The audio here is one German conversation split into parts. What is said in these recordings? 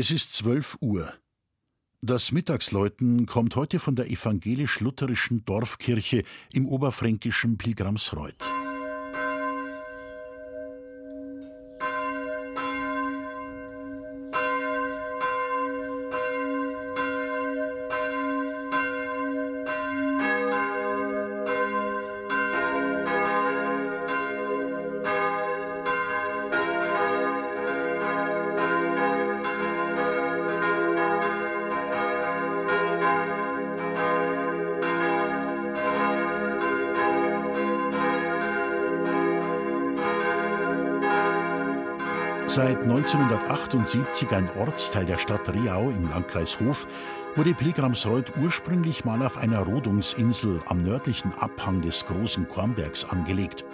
Es ist zwölf Uhr. Das Mittagsläuten kommt heute von der evangelisch-lutherischen Dorfkirche im oberfränkischen Pilgramsreuth. Seit 1978 ein Ortsteil der Stadt Riau im Landkreis Hof, wurde Pilgramsreuth ursprünglich mal auf einer Rodungsinsel am nördlichen Abhang des großen Kornbergs angelegt.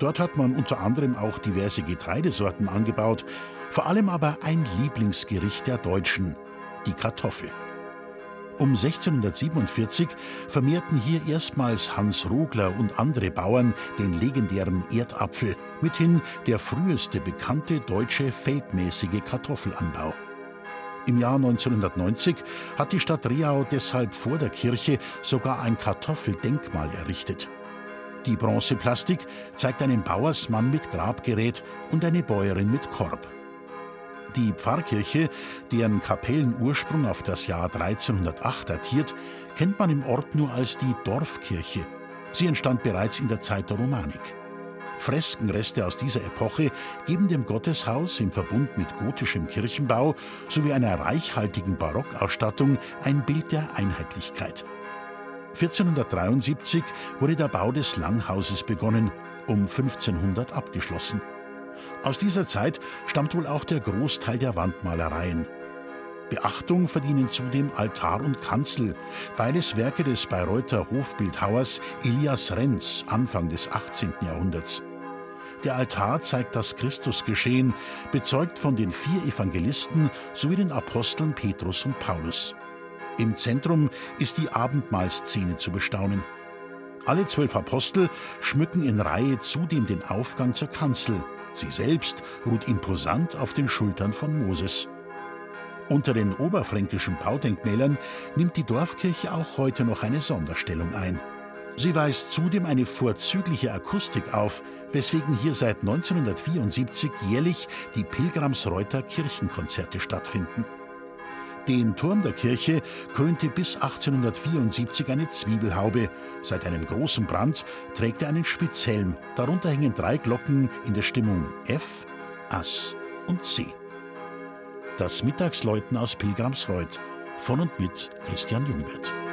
Dort hat man unter anderem auch diverse Getreidesorten angebaut, vor allem aber ein Lieblingsgericht der Deutschen, die Kartoffel. Um 1647 vermehrten hier erstmals Hans Rogler und andere Bauern den legendären Erdapfel, mithin der früheste bekannte deutsche feldmäßige Kartoffelanbau. Im Jahr 1990 hat die Stadt Riau deshalb vor der Kirche sogar ein Kartoffeldenkmal errichtet. Die Bronzeplastik zeigt einen Bauersmann mit Grabgerät und eine Bäuerin mit Korb. Die Pfarrkirche, deren Kapellenursprung auf das Jahr 1308 datiert, kennt man im Ort nur als die Dorfkirche. Sie entstand bereits in der Zeit der Romanik. Freskenreste aus dieser Epoche geben dem Gotteshaus im Verbund mit gotischem Kirchenbau sowie einer reichhaltigen Barockausstattung ein Bild der Einheitlichkeit. 1473 wurde der Bau des Langhauses begonnen, um 1500 abgeschlossen. Aus dieser Zeit stammt wohl auch der Großteil der Wandmalereien. Beachtung verdienen zudem Altar und Kanzel, beides Werke des Bayreuther Hofbildhauers Elias Renz Anfang des 18. Jahrhunderts. Der Altar zeigt das Christusgeschehen, bezeugt von den vier Evangelisten sowie den Aposteln Petrus und Paulus. Im Zentrum ist die Abendmahlszene zu bestaunen. Alle zwölf Apostel schmücken in Reihe zudem den Aufgang zur Kanzel. Sie selbst ruht imposant auf den Schultern von Moses. Unter den oberfränkischen Baudenkmälern nimmt die Dorfkirche auch heute noch eine Sonderstellung ein. Sie weist zudem eine vorzügliche Akustik auf, weswegen hier seit 1974 jährlich die Pilgramsreuter Kirchenkonzerte stattfinden. Den Turm der Kirche krönte bis 1874 eine Zwiebelhaube. Seit einem großen Brand trägt er einen Spitzhelm. Darunter hängen drei Glocken in der Stimmung F, Ass und C. Das Mittagsläuten aus Pilgramsreuth von und mit Christian Jungwirth.